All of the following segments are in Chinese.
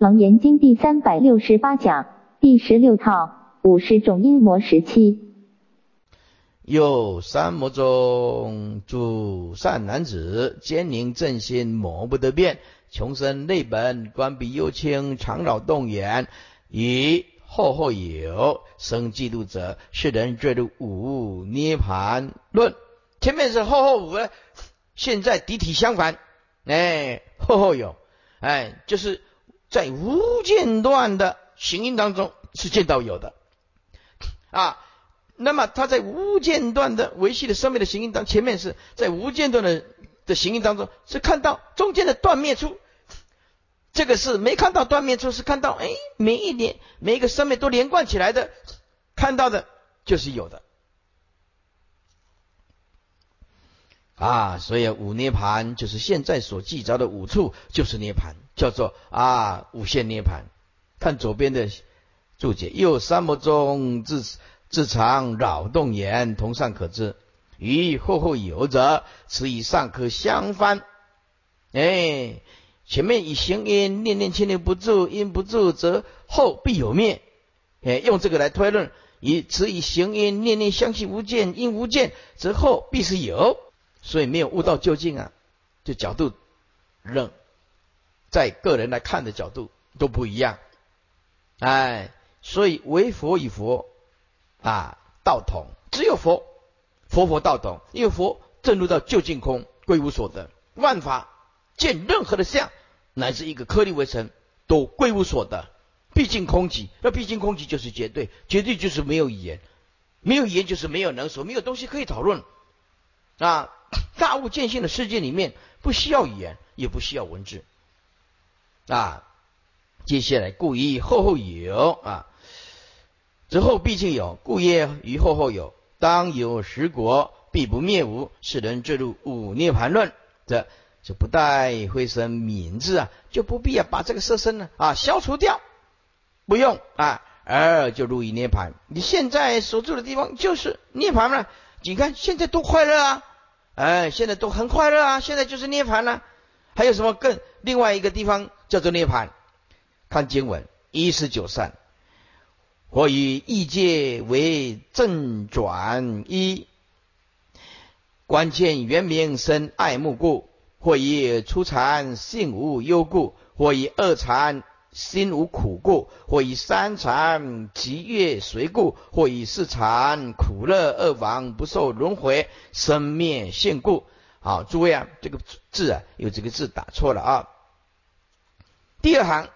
楞严经第三百六十八讲第十六套五十种阴魔时期。有三魔中诸善男子，坚宁正心，魔不得变，穷生内本，关闭幽清，常扰动眼，以后后有生嫉妒者，是人坠入五涅盘论。前面是后后五，现在敌体相反，哎，后后有，哎，就是在无间断的行因当中是见到有的啊。那么他在无间断的维系的生命的行因当前面是在无间断的的行因当中是看到中间的断灭处，这个是没看到断灭处，是看到哎每一年每一个生命都连贯起来的，看到的就是有的啊，所以五涅盘就是现在所记着的五处就是涅盘，叫做啊五线涅盘。看左边的注解，又三摩中自。自常扰动眼，同上可知。与后后有者，此以上可相翻。哎，前面以行因念念牵念不住，因不住则后必有灭。哎，用这个来推论，以此以行因念念相信无见，因无见则后必是有。所以没有悟到究竟啊，就角度认，在个人来看的角度都不一样。哎，所以为佛与佛。啊，道统只有佛，佛佛道统，因为佛证入到究竟空，归无所得，万法见任何的相，乃至一个颗粒为尘，都归无所得，毕竟空寂。那毕竟空寂就是绝对，绝对就是没有语言，没有语言就是没有能所，没有东西可以讨论。啊，大悟见性的世界里面，不需要语言，也不需要文字。啊，接下来故意后后有啊。之后毕竟有，故业于后后有，当有十国，必不灭无。世人坠入五涅盘论，这就不带会生名字啊，就不必要把这个色身呢啊消除掉，不用啊，而就入于涅盘。你现在所住的地方就是涅盘了，你看现在多快乐啊！哎，现在都很快乐啊，现在就是涅盘了。还有什么更另外一个地方叫做涅盘？看经文一十九善。或以异界为正转一，关键原名生爱慕故；或以初禅性无忧故；或以二禅心无苦故；或以三禅极悦随故；或以四禅苦乐二王不受轮回生灭现故。好，诸位啊，这个字啊，有这个字打错了啊。第二行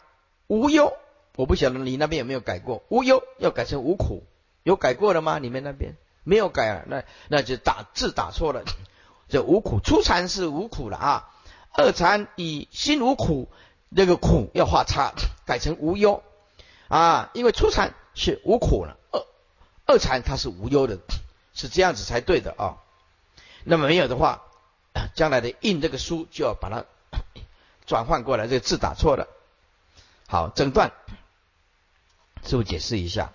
无忧。我不晓得你那边有没有改过，无忧要改成无苦，有改过了吗？你们那边没有改啊？那那就打字打错了，这无苦初禅是无苦了啊，二禅以心无苦，那个苦要画叉，改成无忧啊，因为初禅是无苦了，二二禅它是无忧的，是这样子才对的啊。那么没有的话，将来的印这个书就要把它 转换过来，这个字打错了。好，整段。师傅解释一下，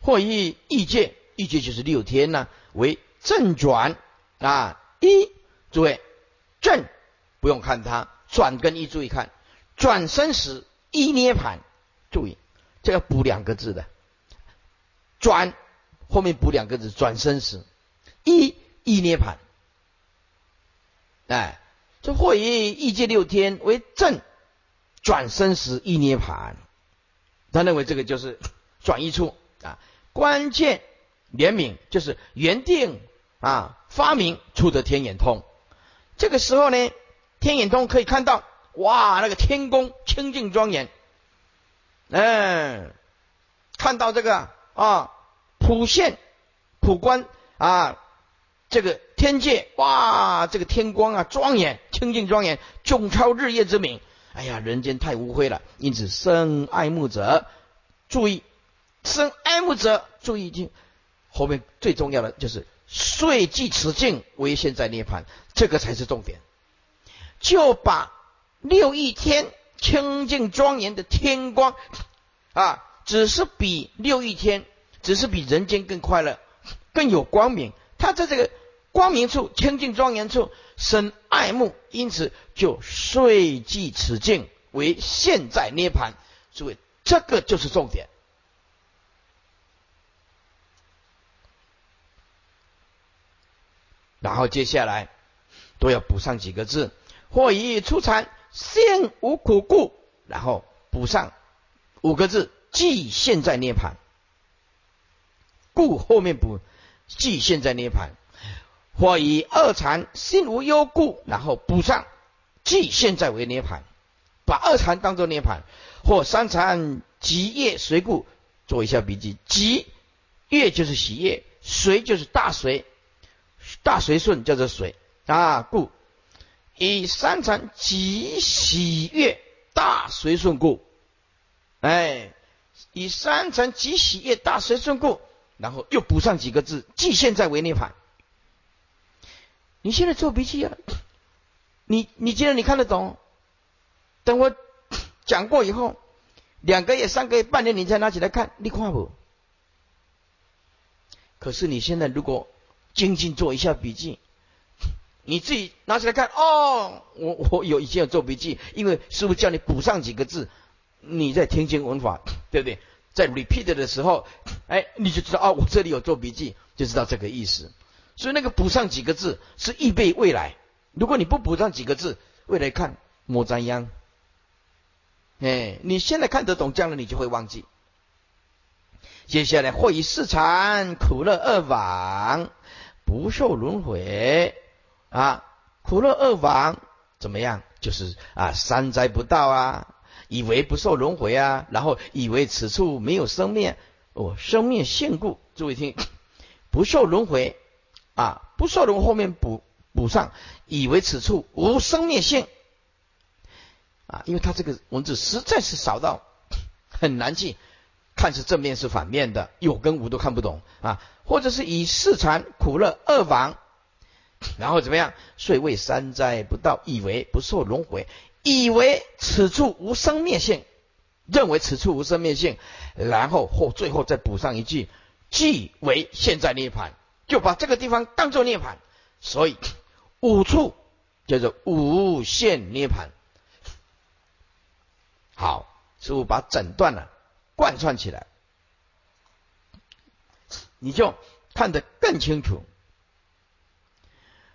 或以意界，意界就是六天呢，为正转啊。一，诸位正不用看它，转跟一注意看，转身时一涅盘，注意这要补两个字的，转后面补两个字，转身时一一涅盘。哎，这或以一界六天为正转身时一涅盘。他认为这个就是 转移处啊，关键怜悯就是原定啊发明出的天眼通。这个时候呢，天眼通可以看到哇，那个天宫清净庄严，嗯，看到这个啊普现普观啊，这个天界哇，这个天光啊庄严清净庄严，迥超日夜之明。哎呀，人间太污秽了，因此生爱慕者注意，生爱慕者注意听，后面最重要的就是遂即此境为现在涅盘，这个才是重点。就把六一天清净庄严的天光啊，只是比六一天，只是比人间更快乐，更有光明。他在这个光明处、清净庄严处生爱慕，因此就遂即此境为现在涅盘。诸位，这个就是重点。然后接下来都要补上几个字：或以出禅现无苦故，然后补上五个字：即现在涅盘。故后面补即现在涅盘。或以二禅心无忧故，然后补上即现在为涅盘，把二禅当做涅盘。或三禅即业随故，做一下笔记。即业就是喜业，随就是大随。大随顺叫做水啊，故以三禅即喜悦大随顺故，哎，以三禅即喜悦大随顺故，然后又补上几个字，即现在为涅盘。你现在做笔记啊？你你既然你看得懂，等我讲过以后，两个月、三个月、半年，你再拿起来看，你看不？可是你现在如果。静静做一下笔记，你自己拿起来看哦。我我有以前有做笔记，因为师傅叫你补上几个字，你在听经文法，对不对？在 repeat 的时候，哎，你就知道哦，我这里有做笔记，就知道这个意思。所以那个补上几个字是预备未来。如果你不补上几个字，未来看莫沾殃。哎，你现在看得懂，将来你就会忘记。接下来会以四禅苦乐二往。不受轮回啊，苦乐二往怎么样？就是啊，三灾不到啊，以为不受轮回啊，然后以为此处没有生灭哦，生灭现故。诸位听，不受轮回啊，不受轮回后面补补上，以为此处无生灭性啊，因为他这个文字实在是少到很难记。看是正面是反面的，有跟无都看不懂啊，或者是以四禅苦乐二往，然后怎么样？遂为三灾不到，以为不受轮回，以为此处无生灭性，认为此处无生灭性，然后或最后再补上一句，即为现在涅盘，就把这个地方当做涅盘，所以五处叫做无限涅盘。好，师傅把整段了。贯穿起来，你就看得更清楚。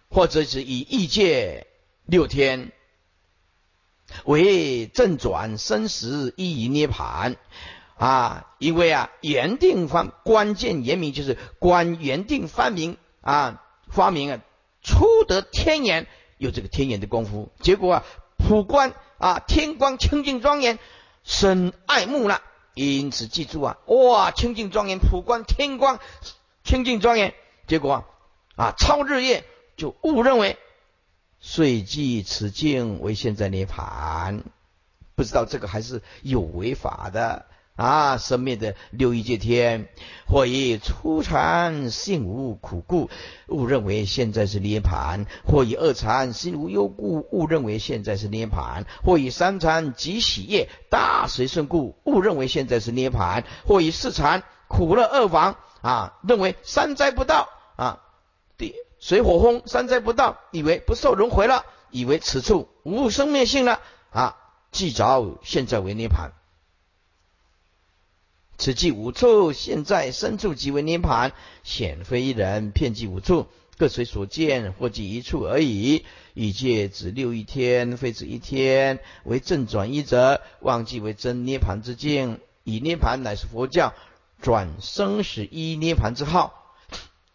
或者是以异界六天为正转生死一一涅盘啊，因为啊，原定方关键言明就是观原定发明啊，发明啊，初得天眼有这个天眼的功夫，结果啊，普观啊，天光清净庄严，深爱慕了。因此，记住啊，哇，清净庄严，普观天光，清净庄严。结果啊啊，超日夜就误认为，遂即此境为现在涅盘，不知道这个还是有违法的。啊，生灭的六欲界天，或以初禅性无苦故，误认为现在是涅盘；或以二禅心无忧故，误认为现在是涅盘；或以三禅即喜业大随顺故，误认为现在是涅盘；或以四禅苦乐二亡啊，认为三灾不到啊，第水火风三灾不到，以为不受轮回了，以为此处无生灭性了啊，即着现在为涅盘。此即五处，现在身处即为涅盘，显非一人，遍计五处，各随所见，或即一处而已。欲界指六一天，非指一天，为正转一者，忘记为真涅盘之境。以涅盘乃是佛教转生死一涅盘之号。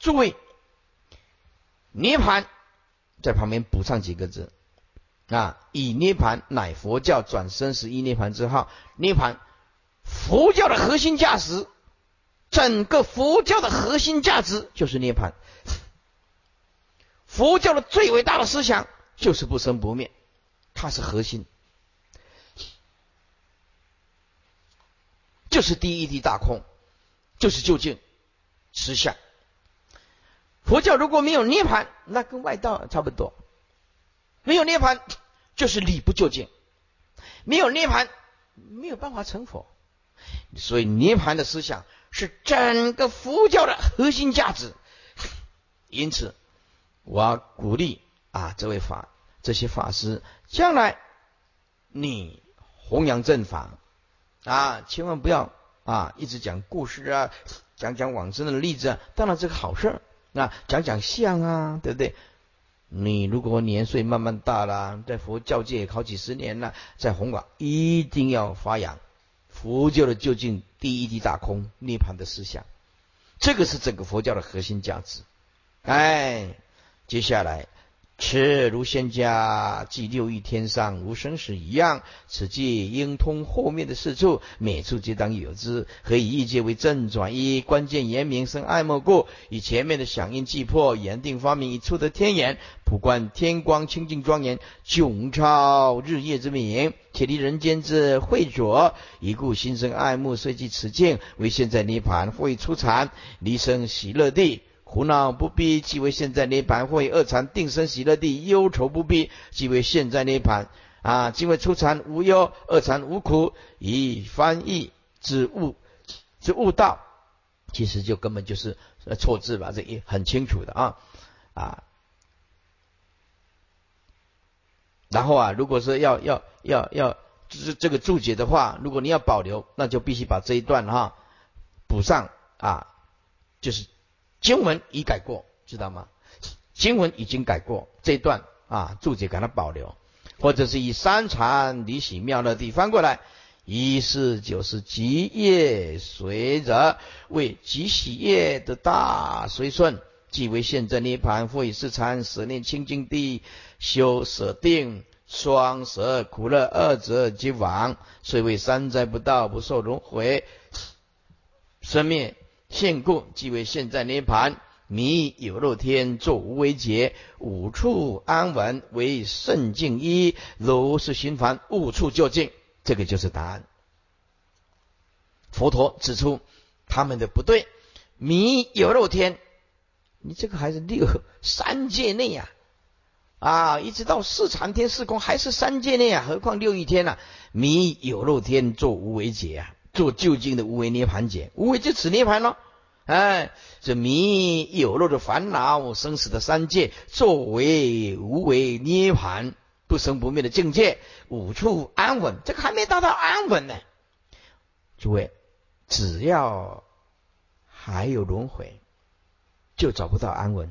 诸位，涅盘在旁边补上几个字啊！以涅盘乃佛教转生十一涅盘之号，涅盘。佛教的核心价值，整个佛教的核心价值就是涅槃。佛教的最伟大的思想就是不生不灭，它是核心，就是第一地大空，就是究竟实相。佛教如果没有涅槃，那跟外道差不多。没有涅槃，就是理不究竟；没有涅槃，没有办法成佛。所以涅盘的思想是整个佛教的核心价值，因此我鼓励啊这位法这些法师，将来你弘扬正法啊，千万不要啊一直讲故事啊，讲讲往生的例子啊，当然这个好事儿。那讲讲相啊，对不对？你如果年岁慢慢大了，在佛教界好几十年了，在弘广一定要发扬佛教的究竟第一级大空涅槃的思想，这个是整个佛教的核心价值。哎，接下来。此如仙家即六欲天上无生死一样，此即应通后面的四处，每处皆当有之。何以意界为正转一？关键言明生爱莫故。以前面的响应即破，言定发明一处的天眼，普观天光清净庄严，迥超日夜之明，且离人间之秽浊。以故心生爱慕，虽即此境为现在涅盘，会出禅离生喜乐地。苦恼不必，即为现在涅盘；或以二禅定生喜乐地，忧愁不必，即为现在涅盘。啊，即为初禅无忧，二禅无苦。以翻译之悟之悟道，其实就根本就是错字吧？这也很清楚的啊啊。然后啊，如果说要要要要就是这个注解的话，如果你要保留，那就必须把这一段哈补上啊，就是。经文已改过，知道吗？经文已经改过这段啊，注解给它保留，或者是以三禅离喜妙乐地翻过来，一是就是极业随着为极喜业的大随顺，即为现在涅盘，或以四禅舍念清净地修舍定双舍苦乐二者即往，虽为三灾不到，不受轮回生灭。现故即为现在涅盘，迷有漏天作无为劫，五处安稳为圣境一，如是循环，悟处究竟，这个就是答案。佛陀指出他们的不对，迷有漏天，你这个还是六三界内呀，啊，一直到四禅天四空还是三界内啊，何况六欲天呢？迷有漏天作无为劫啊。做究竟的无为涅盘解，无为就此涅盘咯。哎，这迷有漏的烦恼、生死的三界，作为无为涅盘不生不灭的境界，五处安稳，这个还没达到安稳呢。诸位，只要还有轮回，就找不到安稳；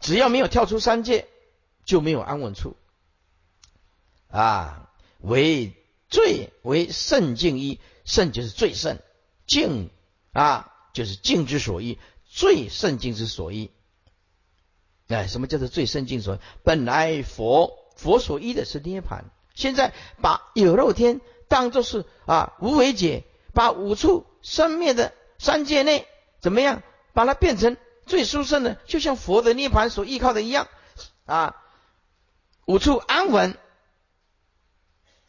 只要没有跳出三界，就没有安稳处。啊，为。最为圣境一，圣就是最圣，境啊就是境之所依，最圣境之所依。哎，什么叫做最圣境所依？本来佛佛所依的是涅盘，现在把有漏天当作是啊无为解，把五处生灭的三界内怎么样，把它变成最殊胜的，就像佛的涅盘所依靠的一样啊，五处安稳。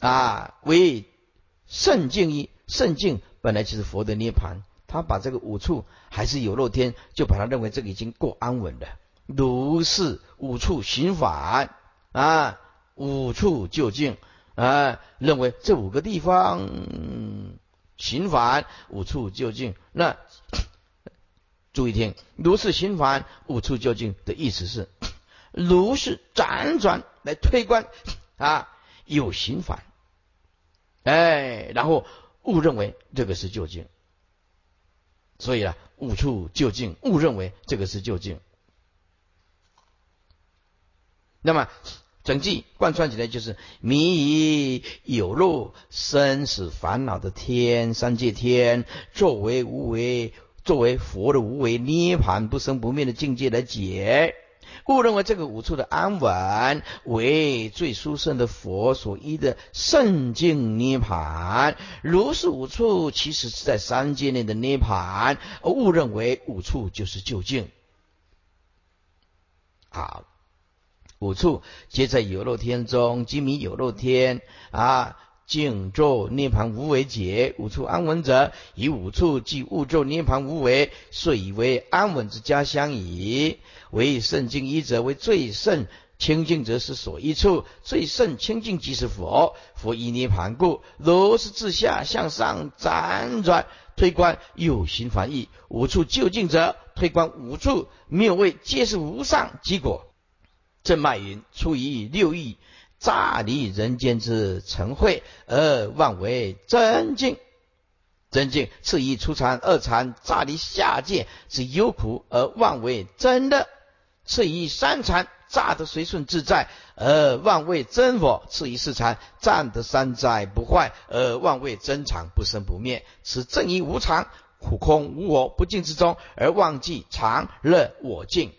啊，为圣境一圣境本来就是佛的涅盘，他把这个五处还是有漏天，就把他认为这个已经够安稳了。如是五处寻法啊，五处就近啊，认为这五个地方寻法，五处就近。那注意听，如是寻法，五处就近的意思是，如是辗转来推观啊。有心法，哎，然后误认为这个是究竟，所以啊，误处究竟，误认为这个是究竟。那么整句贯穿起来就是：迷以有漏生死烦恼的天三界天，作为无为，作为佛的无为涅盘不生不灭的境界来解。故认为这个五处的安稳为最殊胜的佛所依的圣境涅盘，如是五处其实是在三界内的涅盘，而误认为五处就是究竟。好，五处皆在有漏天中，即名有漏天啊。静咒涅盘无为解，五处安稳者，以五处即物咒涅盘无为，遂以为安稳之家乡矣。为圣境一者，为最圣清净者是所依处，最圣清净即是佛。佛依涅盘故，如是自下向上辗转推观，有心反义。五处就近者，推观五处谬位，皆是无上结果。正脉云：出于六欲。乍离人间之尘秽，而妄为真境。真境次一出禅，二禅乍离下界之忧苦，而妄为真乐；次一三禅，乍得随顺自在，而妄为真佛；次一四禅，暂得三灾不坏，而妄为真常不生不灭。此正义无常，苦空无我，不净之中，而忘记常乐我净。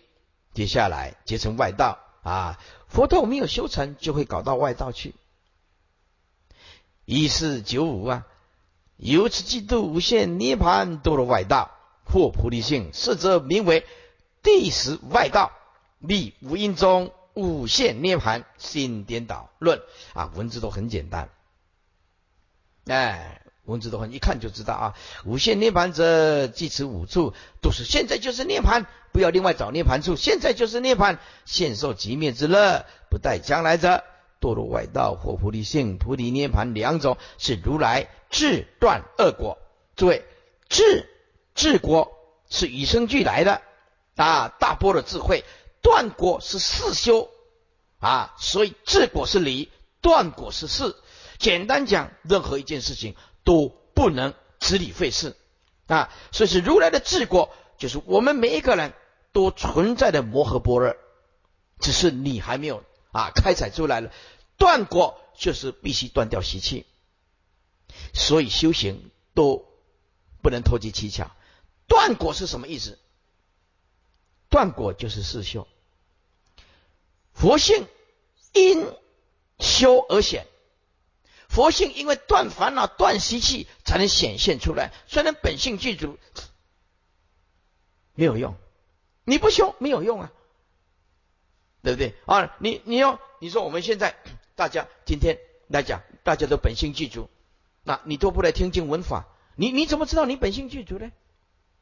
接下来结成外道啊！佛陀没有修成，就会搞到外道去。一四九五啊。由此嫉妒无限涅盘堕入外道，或菩提性，是则名为第十外道。立无因中无限涅盘心颠倒论啊，文字都很简单，哎，文字都很一看就知道啊。无限涅盘者，即此五处都是现在就是涅盘，不要另外找涅盘处，现在就是涅盘，现受即灭之乐，不待将来者。堕入外道或菩提性、菩提涅盘两种，是如来智断恶果。诸位，智智果是与生俱来的啊，大波的智慧；断果是世修啊，所以治果是理，断果是事。简单讲，任何一件事情都不能执理费事啊。所以是如来的治果，就是我们每一个人都存在的摩诃般若，只是你还没有。啊，开采出来了，断果就是必须断掉习气，所以修行都不能投机取巧。断果是什么意思？断果就是四修，佛性因修而显，佛性因为断烦恼、断习气才能显现出来。虽然本性具足，没有用，你不修没有用啊。对不对啊？你你要你说我们现在 大家今天来讲，大家都本性具足，那你都不来听经闻法，你你怎么知道你本性具足呢？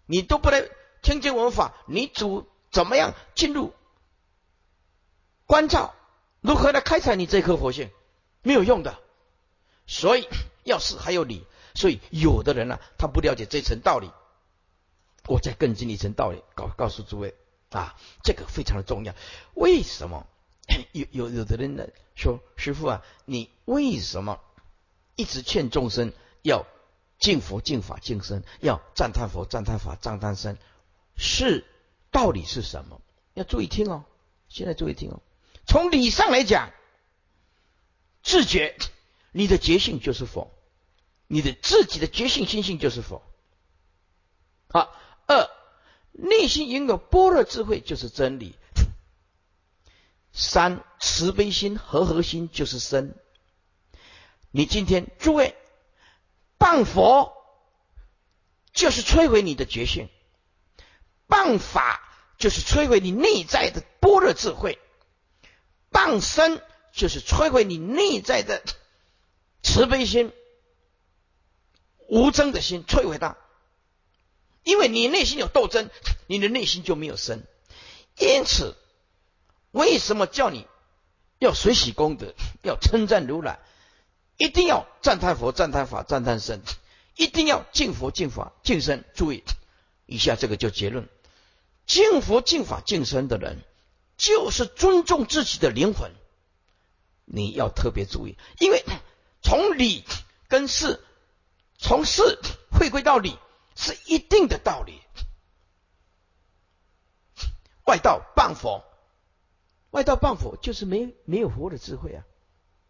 你都不来听经闻法，你主怎么样进入关照？如何来开采你这颗佛性？没有用的。所以 要是还有理，所以有的人呢，他不了解这层道理，我再更进一层道理，告告诉诸位。啊，这个非常的重要。为什么 有有有的人呢说，师傅啊，你为什么一直劝众生要敬佛、敬法、敬身，要赞叹佛、赞叹法、赞叹身？是道理是什么？要注意听哦。现在注意听哦。从理上来讲，自觉你的觉性就是佛，你的自己的觉性心性就是佛。好，二。内心拥有般若智慧就是真理。三慈悲心和合心就是身。你今天诸位谤佛，就是摧毁你的觉性；谤法就是摧毁你内在的般若智慧；谤身就是摧毁你内在的慈悲心、无争的心，摧毁它。因为你内心有斗争，你的内心就没有生。因此，为什么叫你要随喜功德，要称赞如来，一定要赞叹佛、赞叹法、赞叹僧，一定要敬佛、敬法、敬身。注意以下这个就结论：敬佛、敬法、敬身的人，就是尊重自己的灵魂。你要特别注意，因为从理跟事，从事回归到理。是一定的道理。外道谤佛，外道谤佛就是没没有佛的智慧啊！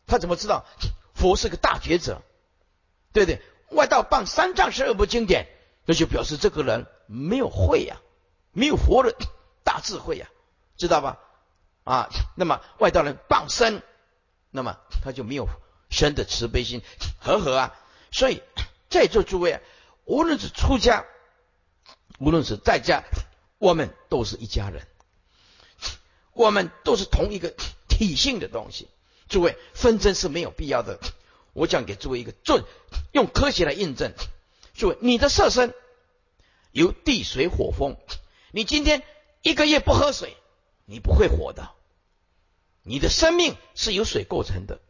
他怎么知道佛是个大觉者？对不对？外道谤三藏十二部经典，那就表示这个人没有慧呀，没有佛的大智慧呀，知道吧？啊，那么外道人傍身，那么他就没有生的慈悲心和和啊。所以在座诸位。无论是出家，无论是在家，我们都是一家人，我们都是同一个体性的东西。诸位，纷争是没有必要的。我讲给诸位一个准，用科学来印证。诸位，你的色身由地水火风，你今天一个月不喝水，你不会活的。你的生命是由水构成的，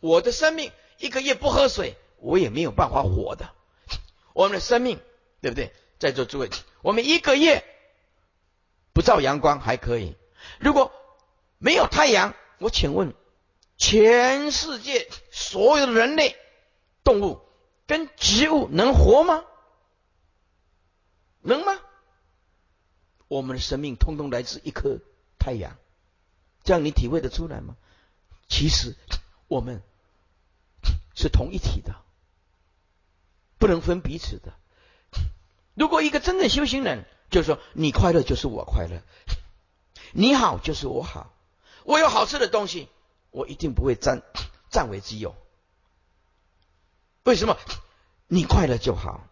我的生命一个月不喝水，我也没有办法活的。我们的生命，对不对？在座诸位，我们一个月不照阳光还可以，如果没有太阳，我请问，全世界所有的人类、动物跟植物能活吗？能吗？我们的生命通通来自一颗太阳，这样你体会得出来吗？其实我们是同一体的，不能分彼此的。如果一个真正修行人，就是说你快乐就是我快乐，你好就是我好，我有好吃的东西，我一定不会占占为己有。为什么？你快乐就好。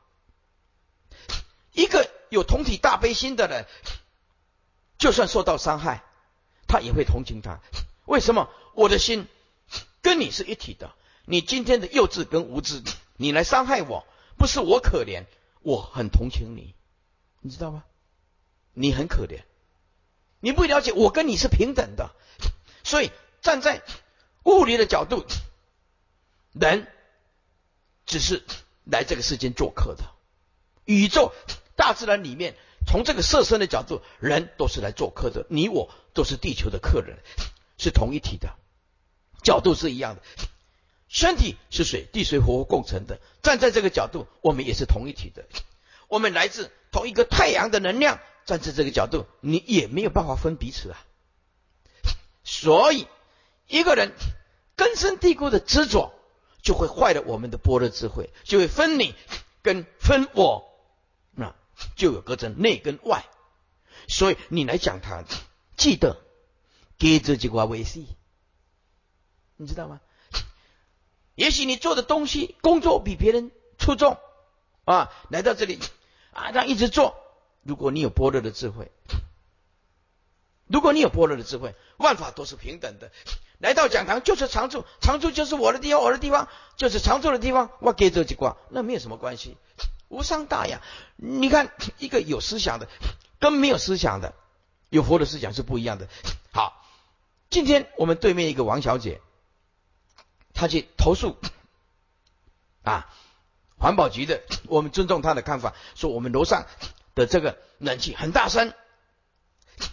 一个有同体大悲心的人，就算受到伤害，他也会同情他。为什么？我的心跟你是一体的。你今天的幼稚跟无知，你来伤害我，不是我可怜。我很同情你，你知道吗？你很可怜，你不了解我跟你是平等的，所以站在物理的角度，人只是来这个世间做客的。宇宙大自然里面，从这个色身的角度，人都是来做客的。你我都是地球的客人，是同一体的，角度是一样的。身体是水，地水火共成的。站在这个角度，我们也是同一体的。我们来自同一个太阳的能量。站在这个角度，你也没有办法分彼此啊。所以，一个人根深蒂固的执着，就会坏了我们的般若智慧，就会分你跟分我，就有隔成内跟外。所以，你来讲他，记得给这句话维系，你知道吗？也许你做的东西工作比别人出众啊，来到这里啊，这样一直做。如果你有般若的智慧，如果你有般若的智慧，万法都是平等的。来到讲堂就是常住，常住就是我的地方，我的地方就是常住的地方。我给这几卦，那没有什么关系，无伤大雅。你看，一个有思想的跟没有思想的，有佛的思想是不一样的。好，今天我们对面一个王小姐。他去投诉啊，环保局的，我们尊重他的看法，说我们楼上的这个暖气很大声，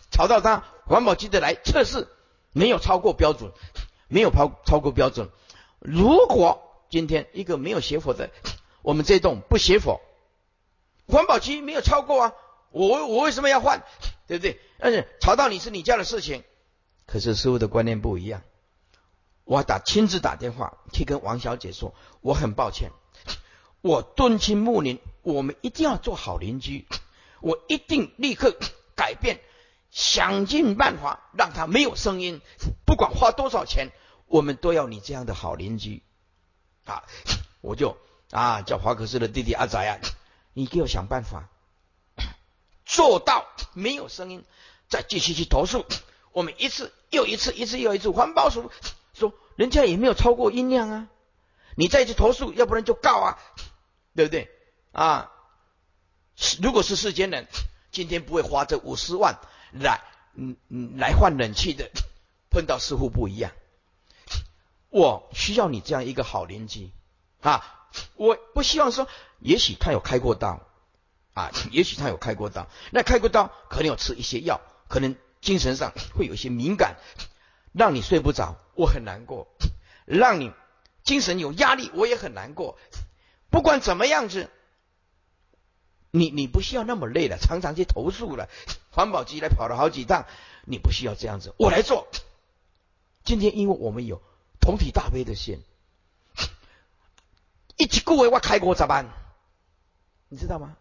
吵到他，环保局的来测试，没有超过标准，没有超超过标准。如果今天一个没有学佛的，我们这栋不邪佛，环保局没有超过啊，我我为什么要换？对不对？但是吵到你是你家的事情，可是师傅的观念不一样。我打亲自打电话去跟王小姐说，我很抱歉，我敦亲睦邻，我们一定要做好邻居，我一定立刻 改变，想尽办法让他没有声音，不管花多少钱，我们都要你这样的好邻居。啊，我就啊叫华克斯的弟弟阿仔啊，你给我想办法，做到没有声音，再继续去投诉，我们一次又一次，一次又一次，环保署。说人家也没有超过音量啊，你再去投诉，要不然就告啊，对不对啊？如果是世间人，今天不会花这五十万来嗯嗯来换冷气的，碰到似乎不一样。我需要你这样一个好邻居啊！我不希望说，也许他有开过刀啊，也许他有开过刀，那开过刀可能有吃一些药，可能精神上会有一些敏感。让你睡不着，我很难过；让你精神有压力，我也很难过。不管怎么样子，你你不需要那么累了，常常去投诉了，环保局来跑了好几趟，你不需要这样子，我来做。今天因为我们有同体大悲的心，一句话我开过咋办？你知道吗？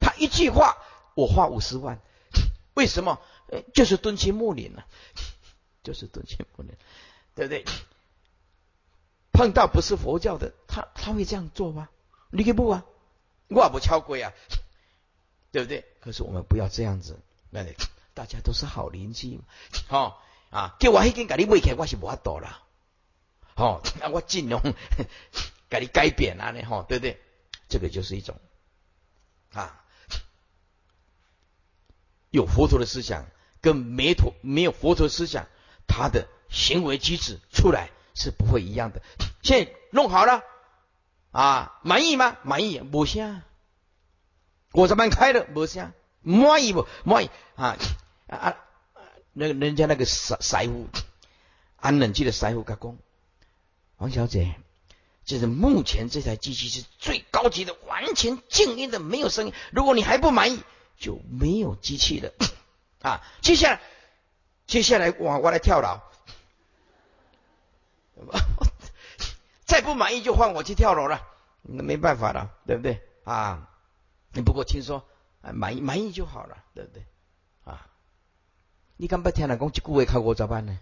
他一句话，我花五十万，为什么？就是敦亲睦邻了。就是敦亲睦邻，对不对？碰到不是佛教的，他他会这样做吗？你可以不啊？我不敲鬼啊，对不对？可是我们不要这样子，那里大家都是好邻居嘛。好 啊，叫我一根给你喂开，我是无法度了。好，那我尽量给你改变啊，你吼，对不对？这个就是一种啊，有佛陀的思想跟没陀没有佛陀思想。他的行为机制出来是不会一样的。现在弄好了啊，满意吗？满意，不像。我这班开了，不像，满意不？满意啊啊！那个人家那个师师傅安冷气的师傅讲，王小姐，就是目前这台机器是最高级的，完全静音的，没有声音。如果你还不满意，就没有机器了 啊。接下来，接下来我我来跳楼，再不满意就换我去跳楼了，那没办法了，对不对啊？你不过听说满意满意就好了，对不对啊？你敢不听人讲一句话靠我咋办呢？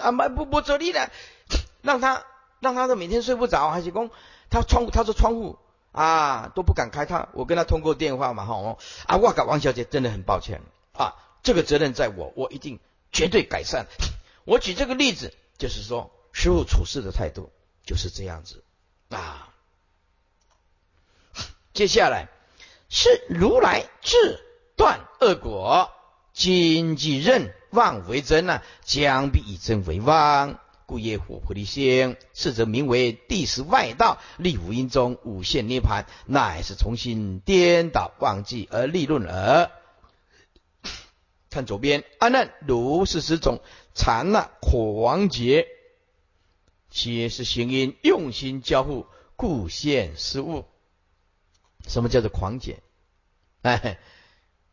啊，不不不走你了，让他让他都每天睡不着，还是讲他窗户他说窗户啊都不敢开，他我跟他通过电话嘛哈啊，我讲王小姐真的很抱歉啊，这个责任在我，我一定绝对改善。我举这个例子，就是说师傅处事的态度就是这样子啊。接下来是如来智断恶果，今即任。妄为真啊，将必以真为妄，故业火菩提心，是则名为第十外道，立五阴中五现涅盘，乃是重新颠倒忘记而立论耳。看左边，阿难如是十种禅那狂劫，皆是行因用心交互，故现失误。什么叫做狂解？哎，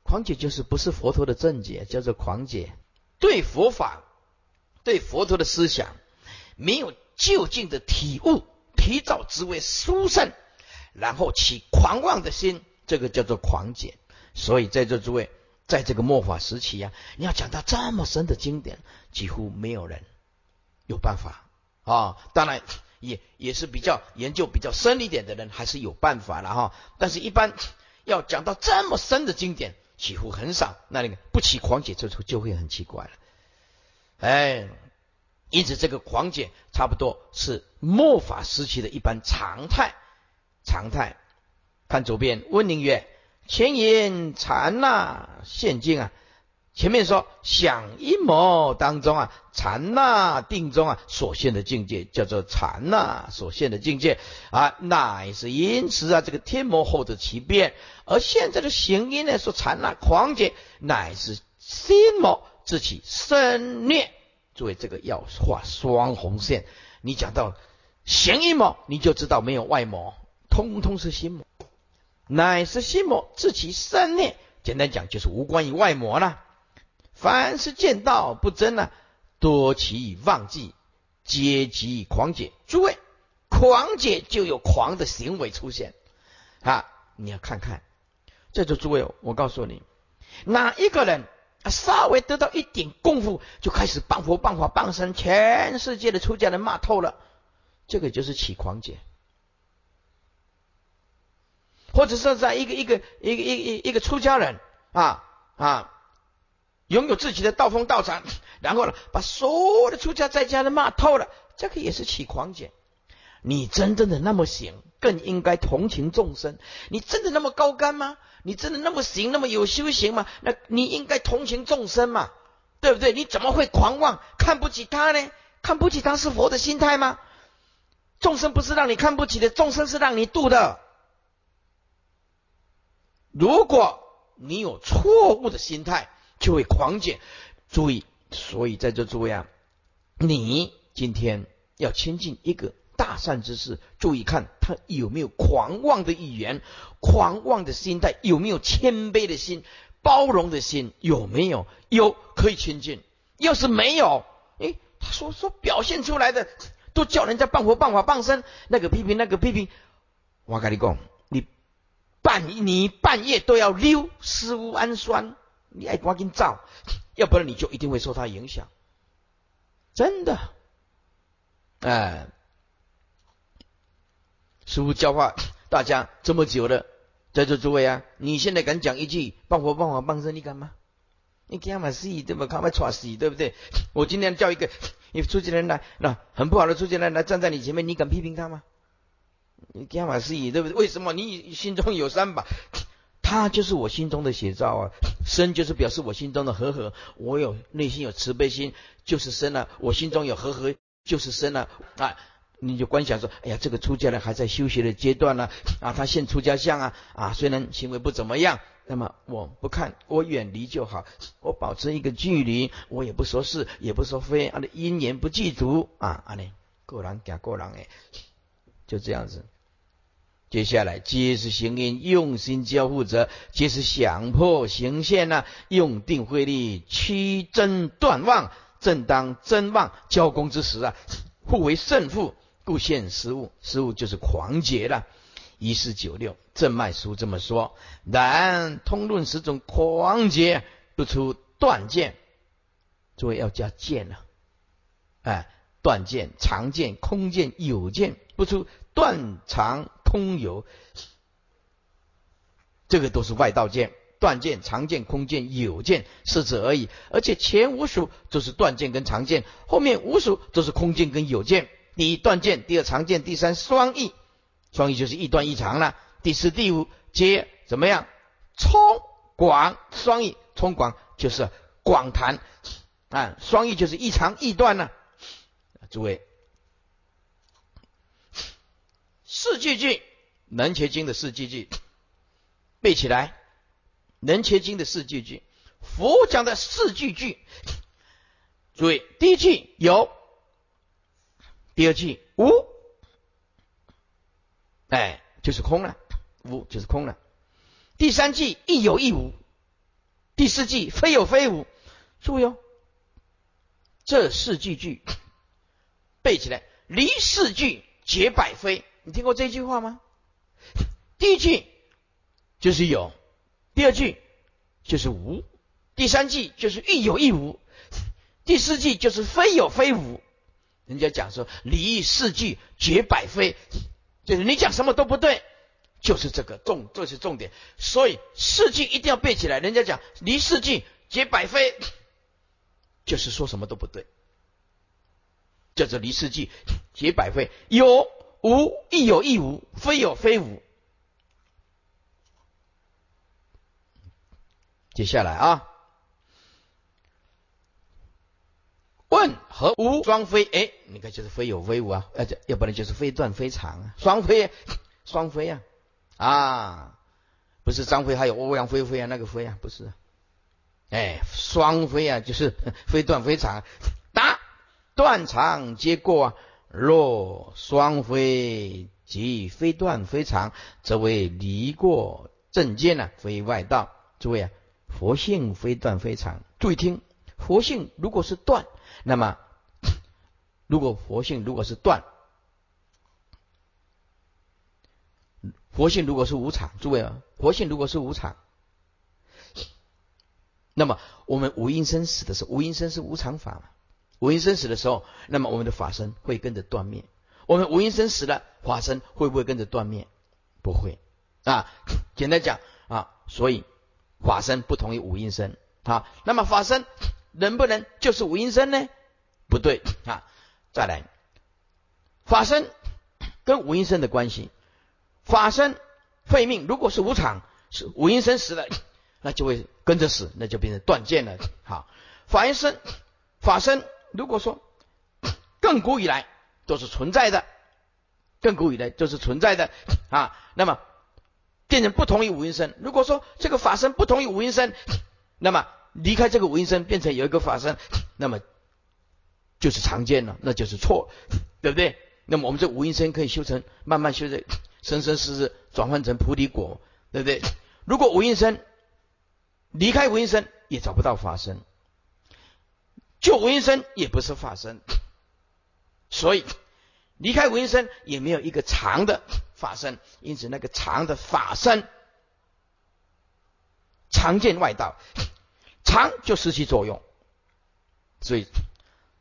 狂解就是不是佛陀的正解，叫做狂解。对佛法、对佛陀的思想没有就近的体悟，提早之为殊胜，然后起狂妄的心，这个叫做狂解。所以在座诸位，在这个末法时期啊，你要讲到这么深的经典，几乎没有人有办法啊。当然，也也是比较研究比较深一点的人，还是有办法了哈。但是，一般要讲到这么深的经典。几乎很少，那你不起狂解之处就会很奇怪了。哎，因此这个狂解差不多是末法时期的一般常态。常态，看左边，温宁曰：“前言禅那现境啊。”前面说想阴谋当中啊，禅那定中啊所现的境界叫做禅那所现的境界啊，乃是因此啊这个天魔后的其变，而现在的行因呢说禅那狂解，乃是心魔自起生灭。作为这个要画双红线，你讲到行阴魔，你就知道没有外魔，通通是心魔，乃是心魔自其善念。简单讲就是无关于外魔了。凡是见道不真呢，多其忘记，皆即狂解。诸位，狂解就有狂的行为出现啊！你要看看，在座诸位，我告诉你，哪一个人啊稍微得到一点功夫，就开始谤佛、谤法、谤神，全世界的出家人骂透了，这个就是起狂解，或者是在一个一个一个一一一个出家人啊啊。拥有自己的道风道场，然后呢，把所有的出家在家的骂透了，这个也是起狂解。你真正的那么行，更应该同情众生。你真的那么高干吗？你真的那么行，那么有修行吗？那你应该同情众生嘛，对不对？你怎么会狂妄，看不起他呢？看不起他是佛的心态吗？众生不是让你看不起的，众生是让你度的。如果你有错误的心态，就会狂减，注意，所以在这诸位啊，你今天要亲近一个大善之事，注意看他有没有狂妄的语言，狂妄的心态，有没有谦卑的心，包容的心，有没有？有可以亲近，要是没有，诶，他说说表现出来的都叫人家半活半法半身，那个批评那个批评，我跟你讲，你半你半夜都要溜尸污氨酸。你爱赶紧造，要不然你就一定会受他影响，真的。哎，师傅教化大家这么久了，在座诸位啊，你现在敢讲一句“帮佛帮法帮身”，你敢吗？你干嘛死对不？干嘛错死对不对？我今天叫一个你出家人来，那很不好的出家人来站在你前面，你敢批评他吗？你干嘛死对不对？为什么？你心中有三宝。他就是我心中的写照啊，生就是表示我心中的和和，我有内心有慈悲心，就是生了；我心中有和和，就是生了啊。你就观想说，哎呀，这个出家人还在修学的阶段呢，啊，他现出家相啊，啊，虽然行为不怎么样，那么我不看，我远离就好，我保持一个距离，我也不说是，也不说非，啊，因缘不具足啊，啊，呢，过人假过人哎，就这样子。接下来皆是行因，用心交互者，皆是想破行现呐，用定慧力驱真断妄，正当真妄交功之时啊，互为胜负。故现失误，失误就是狂劫了。一四九六正脉书这么说。然通论十种狂劫不出断见，诸位要加见了。哎，断见、常见、空见、有见，不出断常空有，这个都是外道见。断见、常见、空见、有见，是指而已。而且前五属就是断见跟常见，后面五属都是空见跟有见。第一断见，第二常见，第三双翼，双翼就是一断一长了。第四、第五皆怎么样？冲广双翼，冲广就是广谈啊，双翼就是一长一断呢。诸位，四句句《能切经》的四句句背起来，《能切经》的四句句，佛讲的四句句。诸位，第一句有。第二句无，哎，就是空了，无就是空了。第三句亦有亦无，第四句非有非无。注意哦，这四句句背起来，离四句绝百非。你听过这句话吗？第一句就是有，第二句就是无，第三句就是亦有亦无，第四句就是非有非无。人家讲说离四句绝百非，就是你讲什么都不对，就是这个重，这是重点。所以四句一定要背起来。人家讲离四句绝百非，就是说什么都不对，叫做离四句绝百非。有无亦有亦无，非有非无。接下来啊。问和无双飞，哎，你看就是非有非无啊，呃，要不然就是非断非长啊，双飞，双飞啊，啊，不是张飞，还有欧阳飞飞啊，那个飞啊，不是，哎，双飞啊，就是非断非长，答断长皆过啊，若双飞即非断非长，则为离过正见呢，非外道。诸位啊，佛性非断非长，注意听，佛性如果是断。那么，如果佛性如果是断，佛性如果是无常，诸位啊，佛性如果是无常，那么我们无因生死的时候，无因生是无常法嘛？无因生死的时候，那么我们的法身会跟着断灭。我们无因生死了，法身会不会跟着断灭？不会啊。简单讲啊，所以法身不同于无因生啊。那么法身。能不能就是无因生呢？不对啊！再来，法身跟无因生的关系，法身废命，如果是无常，是无因生死了，那就会跟着死，那就变成断剑了。好，法因生，法身如果说亘古以来都是存在的，亘古以来都是存在的啊，那么变成不同于无因生。如果说这个法身不同于无因生，那么。离开这个无因身，变成有一个法身，那么就是常见了，那就是错，对不对？那么我们这无因身可以修成，慢慢修成生生世世转换成菩提果，对不对？如果无因身离开无因身，也找不到法身，就无因身也不是法身，所以离开无因身也没有一个长的法身，因此那个长的法身常见外道。常就失去作用，所以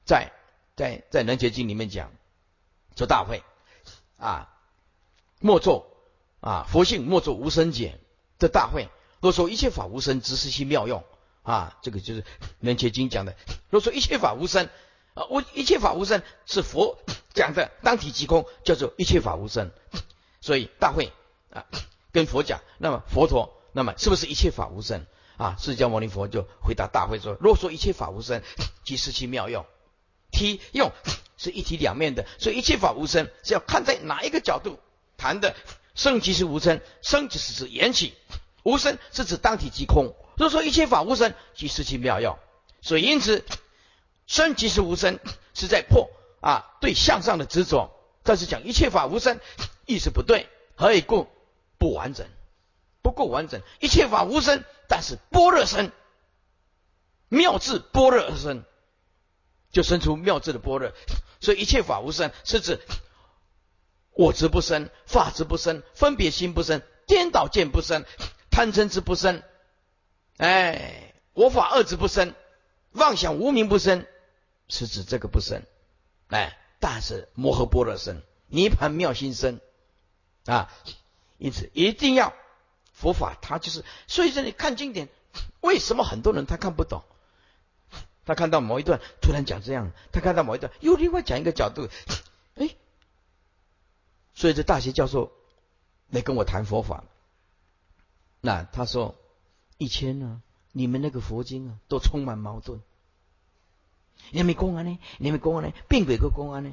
在在在《人觉经》里面讲，说大会啊，莫作啊佛性莫作无生解的大会。若说一切法无生，只是其妙用啊，这个就是《人觉经》讲的。若说一切法无生啊，我一切法无生是佛讲的，当体即空，叫做一切法无生。所以大会啊跟佛讲，那么佛陀那么是不是一切法无生？啊，释迦牟尼佛就回答大会说：“若说一切法无生，即是其妙用。体用是一体两面的，所以一切法无生是要看在哪一个角度谈的。生即是无生，生即是指缘起，无生是指当体即空。如果说一切法无生，即是其妙用。所以因此，生即是无生，是在破啊对向上的执着。但是讲一切法无生，意思不对，何以故？不完整，不够完整。一切法无生，但是般若生，妙智般若生。就生出妙智的般若，所以一切法无生，是指我执不生，法执不生，分别心不生，颠倒见不生，贪嗔痴不生，哎，我法二执不生，妄想无名不生，是指这个不生，哎，但是摩诃般若生，涅盘妙心生。啊，因此一定要佛法，它就是，所以这里看经典，为什么很多人他看不懂？他看到某一段突然讲这样，他看到某一段又另外讲一个角度，哎，所以这大学教授来跟我谈佛法，那他说以前呢，你们那个佛经啊，都充满矛盾。你们公安呢？你们公安呢？并轨个公安呢？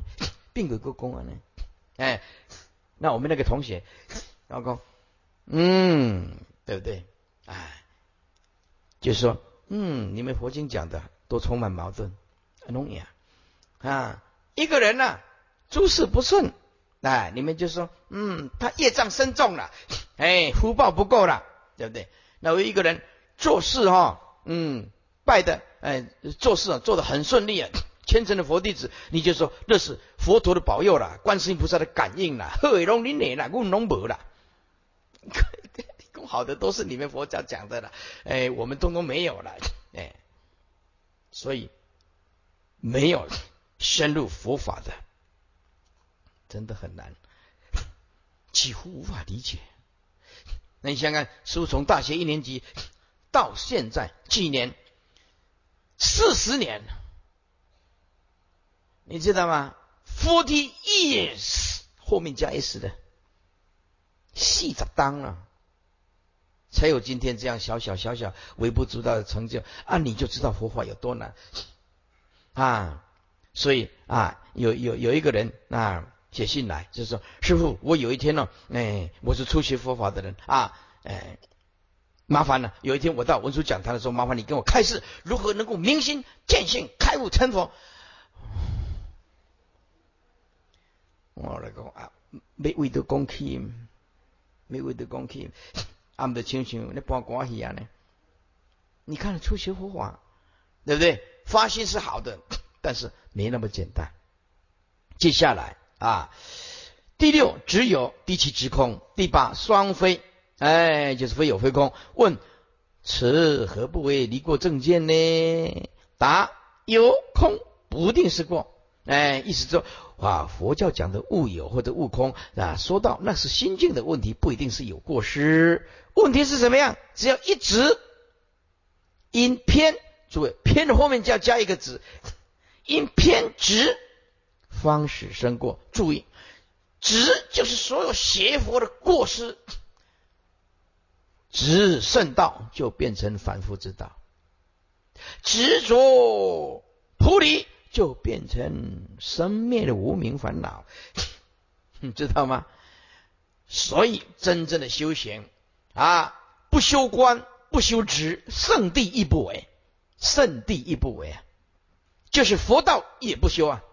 并轨个公安呢？哎，那我们那个同学，老公，嗯，对不对？哎，就说，嗯，你们佛经讲的。都充满矛盾，很容易啊！啊，一个人呢，诸事不顺，哎，你们就说，嗯，他业障深重了，哎，福报不够了，对不对？那我一个人做事哈，嗯，拜的，哎，做事啊做的很顺利啊，虔诚的佛弟子，你就说那是佛陀的保佑了，观世音菩萨的感应了，贺伟龙你哪了，我龙伯了，好的都是你们佛教讲的了，哎，我们通通没有了，哎。所以没有深入佛法的，真的很难，几乎无法理解。那你想看，师傅从大学一年级到现在几年？四十年，你知道吗？Forty years 后面加 s 的，细着当了。才有今天这样小小小小微不足道的成就啊！你就知道佛法有多难啊！所以啊，有有有一个人啊写信来，就是说：师傅，我有一天呢，哎，我是初学佛法的人啊，哎，麻烦了。有一天我到文殊讲堂的时候，麻烦你跟我开示，如何能够明心见性、开悟成佛。我来讲啊，没为的讲起，没为的讲起。俺们的亲像那帮关系啊呢？你看初学佛法，对不对？发心是好的，但是没那么简单。接下来啊，第六只有，第七直空，第八双非，哎，就是非有非空。问此何不为离过正见呢？答有空不定是过。哎，意思说啊，佛教讲的悟有或者悟空啊，说到那是心境的问题，不一定是有过失。问题是什么样？只要一直因偏，诸位偏的后面就要加一个直，因偏直方始生过。注意，直就是所有邪佛的过失，直圣道就变成凡夫之道，执着菩提就变成生灭的无名烦恼，你 知道吗？所以真正的修行。啊！不修观，不修职，圣地亦不为，圣地亦不为啊！就是佛道也不修啊！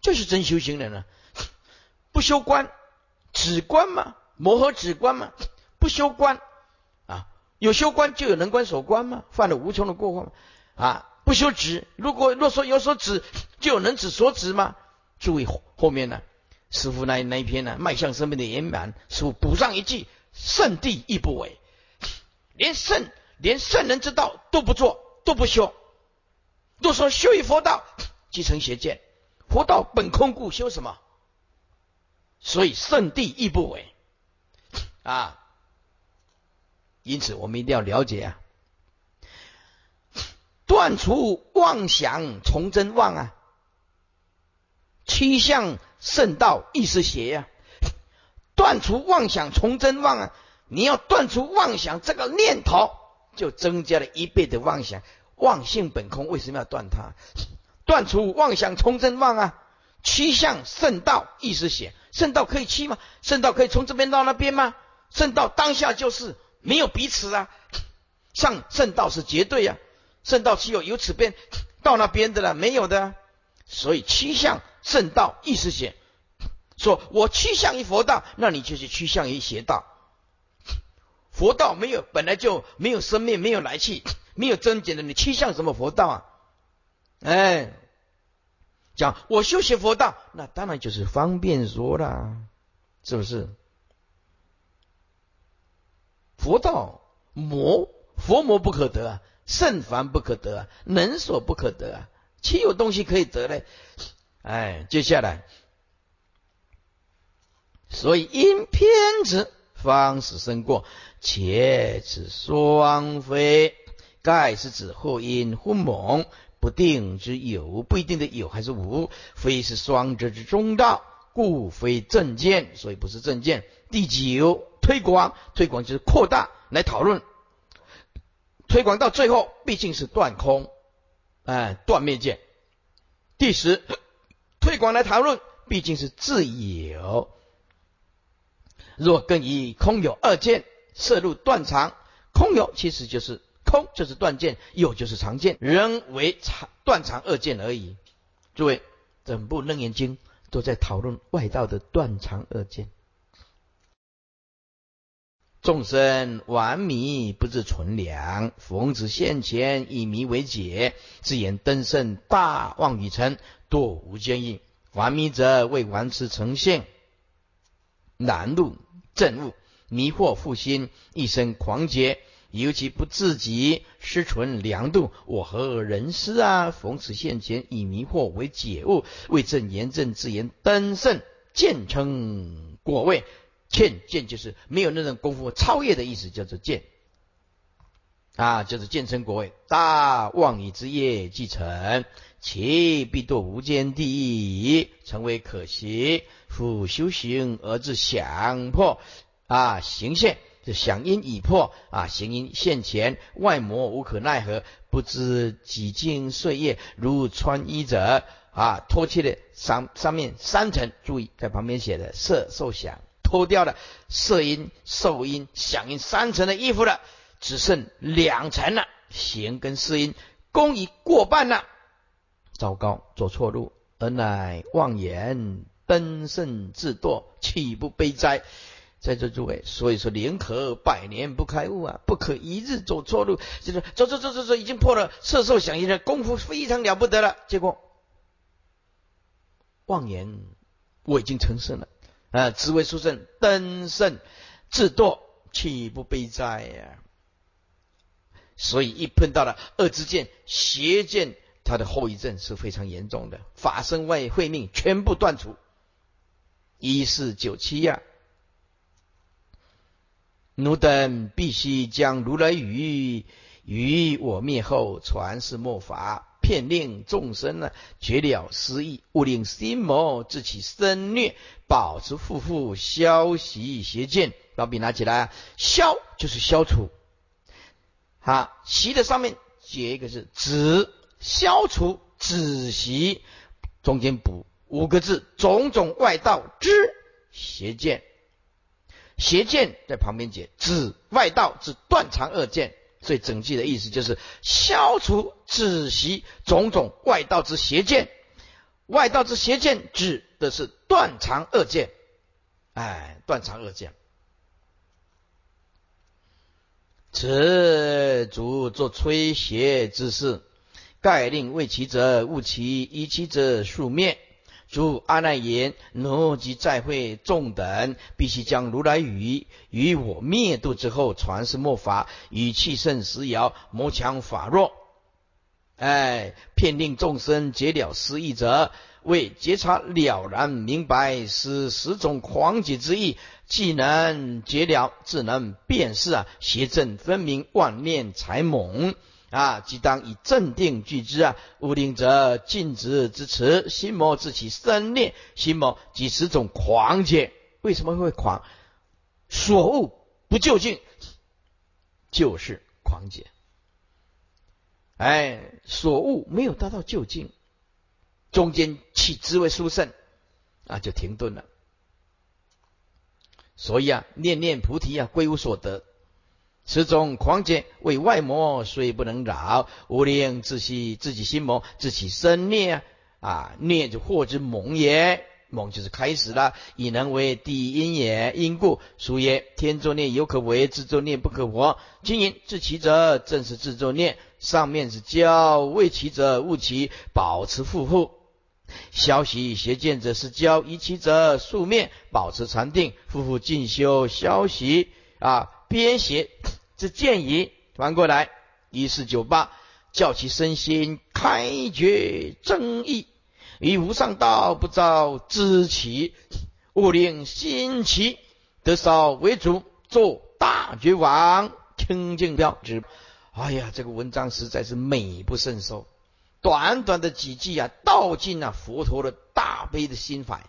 就是真修行人啊！不修观，止观吗？摩诃止观吗？不修观啊！有修观就有能观守观吗？犯了无穷的过患啊！不修止，如果若说有所止，就能止所止吗？注意后面呢，师傅那那一篇呢，迈向生命的圆满，师傅补上一句。圣地亦不为，连圣连圣人之道都不做，都不修，都说修于佛道，即成邪见。佛道本空故，修什么？所以圣地亦不为啊！因此，我们一定要了解啊，断除妄想，从真妄啊，趋向圣道亦是邪呀。断除妄想，从真妄啊！你要断除妄想这个念头，就增加了一倍的妄想。妄性本空，为什么要断它？断除妄想，从真妄啊！七向圣道意思写，圣道可以七吗？圣道可以从这边到那边吗？圣道当下就是没有彼此啊，上圣道是绝对啊，圣道只有由此边到那边的了，没有的。所以趋向圣道意思写，说我趋向于佛道，那你就是趋向于邪道。佛道没有本来就没有生命，没有来去，没有增减的，你趋向什么佛道啊？哎。讲我修习佛道，那当然就是方便说啦，是不是？佛道魔佛魔不可得啊，圣凡不可得，能所不可得啊，岂有东西可以得嘞？哎，接下来，所以因偏执方使生过，且此双非，盖是指或因昏蒙。不定之有，不一定的有还是无，非是双者之中道，故非正见，所以不是正见。第九，推广，推广就是扩大来讨论，推广到最后毕竟是断空，哎，断灭见。第十，推广来讨论，毕竟是自有。若更以空有二见，摄入断常，空有其实就是。空就是断见，有就是常见，人为常断常二见而已。诸位，整部楞严经都在讨论外道的断常二见。众生顽迷不知存良，逢子现前以迷为解，自言登圣大妄语成，堕无间意。顽迷者为顽痴成现，难入正悟，迷惑复心，一生狂劫。尤其不自己失存良度，我何人师啊？逢此现前，以迷惑为解悟，为正言正自言登圣，见称果位。欠见就是没有那种功夫超越的意思，叫做见啊，就是见成国位。大妄以之业既成，其必堕无间地狱，成为可惜。复修行而自想破啊，行现。这响音已破啊，行因现前，外魔无可奈何，不知几经岁月，如穿衣者啊，脱去了上上面三层，注意在旁边写的色受想，脱掉了色音受音响音三层的衣服了，只剩两层了，弦跟色音功已过半了，糟糕，走错路，而乃妄言登圣自堕，岂不悲哉？在座诸位，所以说宁可百年不开悟啊，不可一日走错路。就是走走走走走，已经破了色受想音的功夫非常了不得了。结果妄言我已经成圣了啊，紫为书圣登圣自堕，岂不悲哉呀？所以一碰到了恶之见、邪见，它的后遗症是非常严重的，法身外慧命全部断除。一四九七呀。奴等必须将如来语于我灭后传世末法，骗令众生呢绝了失意，勿令心魔自起生虐，保持夫妇消息邪见。把笔拿起来，消就是消除。好，习的上面写一个字，止，消除止习，中间补五个字，种种外道之邪见。邪见在旁边解，指外道之断肠恶见，所以整句的意思就是消除止息种种外道之邪见。外道之邪见指的是断肠恶见，哎，断肠恶见。此足作吹邪之事，盖令为其者勿其，依其者数灭。诸阿难言：奴及再会众等，必须将如来语与我灭度之后传世末法，以气盛时摇，魔强法弱。哎，骗令众生解了失意者，为觉察了然明白是十种狂解之意，既能解了，自能辨识啊，邪正分明，万念才猛。啊，即当以镇定具之啊！无定则禁止之持，心魔自起生念，心魔几十种狂解。为什么会狂？所悟不究竟，就是狂解。哎，所悟没有达到究竟，中间起智慧殊胜啊，就停顿了。所以啊，念念菩提啊，归无所得。此种狂劫为外魔，虽不能扰，无令自息自己心魔，自起生念啊，念就祸之猛也。猛就是开始了，以能为第一因也。因故俗曰：天作孽犹可为，自作孽不可活。今因自其者，正是自作孽。上面是教，为其者勿其保持复护。消息邪见者是教，以其者宿灭，保持禅定，复复进修。消息啊，编写之见矣。翻过来，一四九八，教其身心开觉正义。以无上道不造知其，勿令心起，得少为主，做大觉王，清净标之。哎呀，这个文章实在是美不胜收。短短的几句啊，道尽了佛陀的大悲的心怀。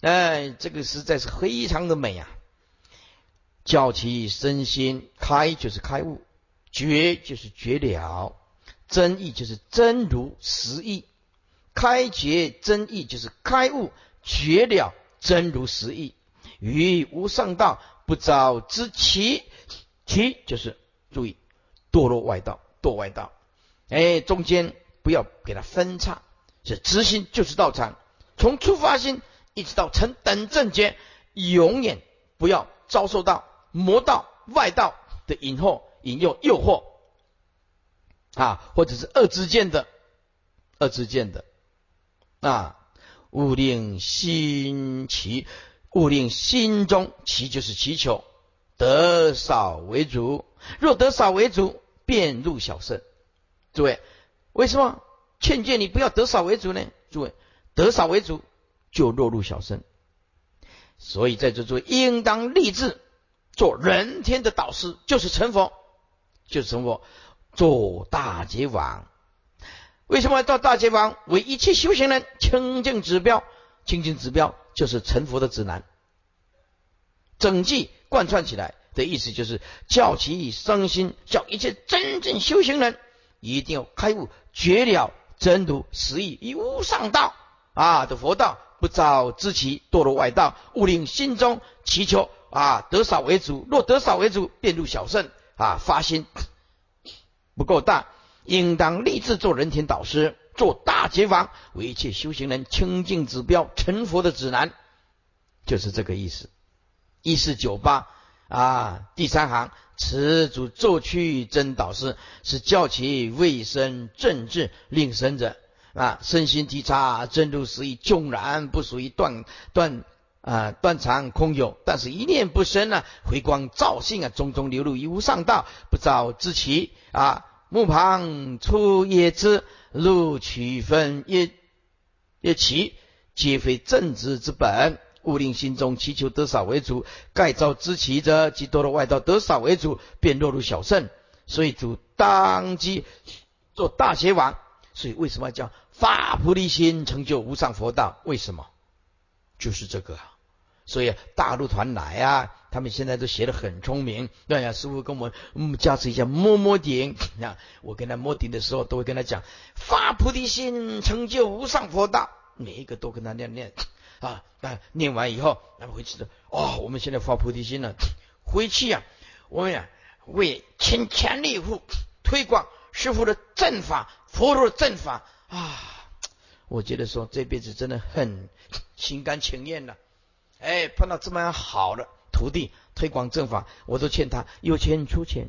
哎，这个实在是非常的美啊！教其身心开，就是开悟；觉就是觉了；真意就是真如实意。开觉真意就是开悟觉了真如实意，于无上道不着之其其就是注意堕落外道堕外道，哎，中间不要给它分叉，是直心就是道场，从出发心一直到成等正觉，永远不要遭受到魔道外道的引惑引诱诱惑啊，或者是恶之见的恶之见的。啊，勿令心齐，勿令心中齐，就是祈求得少为主。若得少为主，便入小圣。诸位，为什么劝诫你不要得少为主呢？诸位，得少为主就落入小圣。所以在这诸位应当立志做人天的导师，就是成佛，就是成佛，做大结王。为什么要到大结网？为一切修行人清净指标，清净指标就是成佛的指南。整句贯穿起来的意思就是，教其生心，叫一切真正修行人一定要开悟绝了真如实义，以无上道啊的佛道，不造知其堕落外道，勿令心中祈求啊得少为主。若得少为主，便入小圣啊，发心不够大。应当立志做人天导师，做大解放，为一切修行人清净指标，成佛的指南，就是这个意思。一四九八啊，第三行，此主作去真导师，是教其卫生政治，令生者啊，身心体察真如实义，纵然不属于断断啊断肠空有，但是一念不生呢，回光照性啊，种种流入于无上道，不造知其啊。木旁出叶之入取分叶叶其皆非正直之本，勿令心中祈求得少为主。盖造之其者，即多了外道得少为主，便落入小圣。所以主当机做大邪王。所以为什么叫发菩提心成就无上佛道？为什么？就是这个。所以大陆团来啊，他们现在都学得很聪明。对呀，师傅跟我们嗯加持一下摸摸顶。啊，我跟他摸顶的时候，都会跟他讲发菩提心，成就无上佛道。每一个都跟他念念啊啊，念完以后，那么回去的哦，我们现在发菩提心了。回去呀，我们呀为倾全力以赴推广师傅的正法，佛陀的正法啊。我觉得说这辈子真的很心甘情愿了。哎，碰到这么样好的徒弟，推广正法，我都劝他有钱出钱，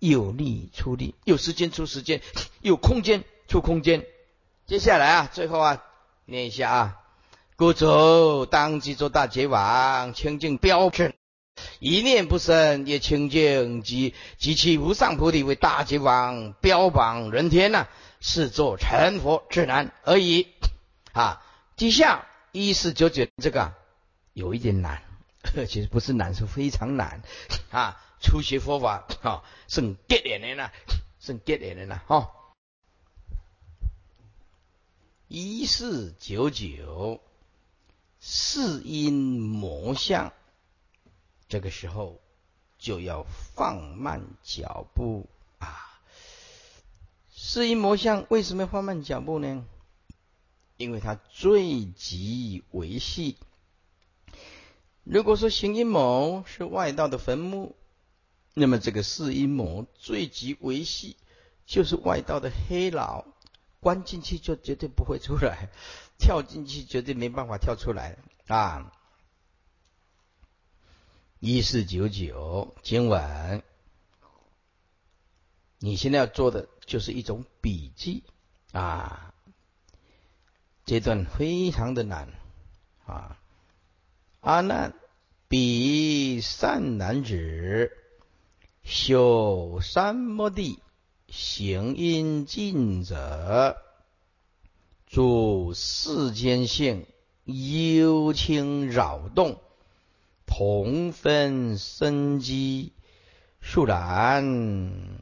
有力出力，有时间出时间，有空间出空间。接下来啊，最后啊，念一下啊，故走当即做大劫王，清净标准，一念不生也清净，即即其无上菩提为大劫王，标榜人天呐，是做成佛之难而已啊。底下一四九九这个。有一点难，其实不是难，是非常难 啊！初学佛法啊，甚结连的呢，甚结连的呢，哈！一四九九，四因魔相，这个时候就要放慢脚步啊！四因魔相为什么要放慢脚步呢？因为它最极为细。如果说行阴谋是外道的坟墓，那么这个四阴谋最极为细，就是外道的黑牢，关进去就绝对不会出来，跳进去绝对没办法跳出来啊！一四九九今晚，你现在要做的就是一种笔记啊，这段非常的难啊。阿难，彼善男子修三摩地，行阴尽者，诸世间性幽清扰动，同分生机，肃然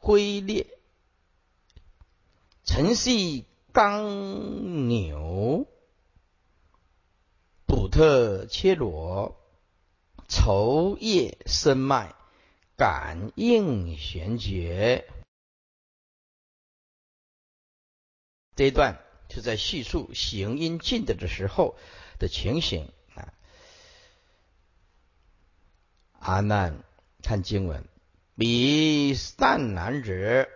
灰裂，晨系刚扭。普特切罗，愁叶生脉，感应玄觉。这一段就在叙述行阴尽的的时候的情形啊。阿难，看经文，彼善男子，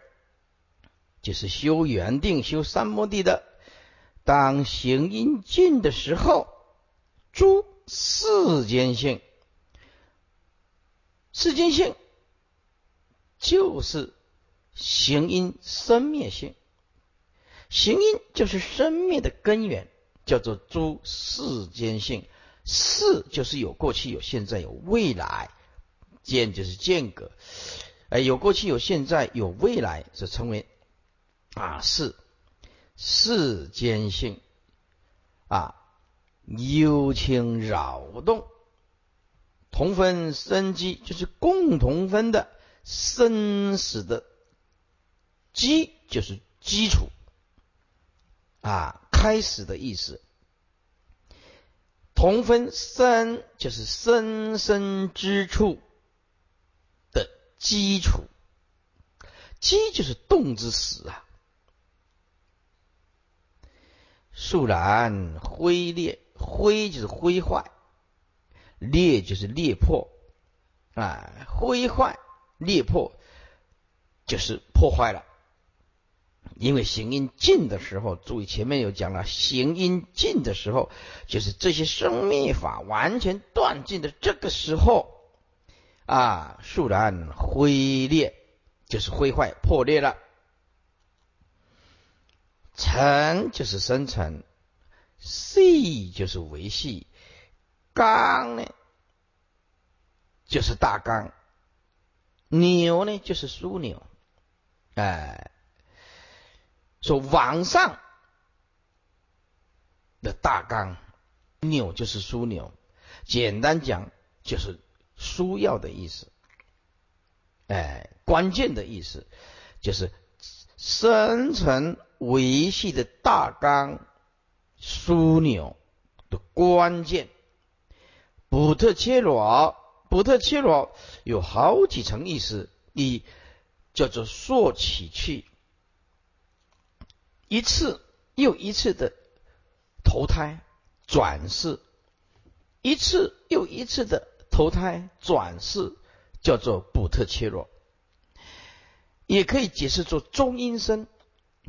就是修圆定、修三摩地的，当行阴尽的时候。诸世间性，世间性就是行因生灭性，行因就是生灭的根源，叫做诸世间性。世就是有过去、有现在、有未来，间就是间隔，哎，有过去、有现在、有未来，是称为啊世世间性啊。幽清扰动，同分生机，就是共同分的生死的基，就是基础啊，开始的意思。同分生就是生生之处的基础，基就是动之始啊。肃然灰裂。灰就是灰坏，裂就是裂破，啊，灰坏裂破就是破坏了。因为行阴尽的时候，注意前面有讲了，行阴尽的时候，就是这些生灭法完全断尽的这个时候，啊，肃然灰裂就是灰坏破裂了，尘就是生成。，C 就是维系，刚呢就是大纲，扭呢就是枢纽，哎，说网上的大纲，扭就是枢纽，简单讲就是枢要的意思，哎，关键的意思就是生成维系的大纲。枢纽的关键，补特切罗，补特切罗有好几层意思，一叫做溯起去，一次又一次的投胎转世，一次又一次的投胎转世，叫做补特切罗，也可以解释作中阴身，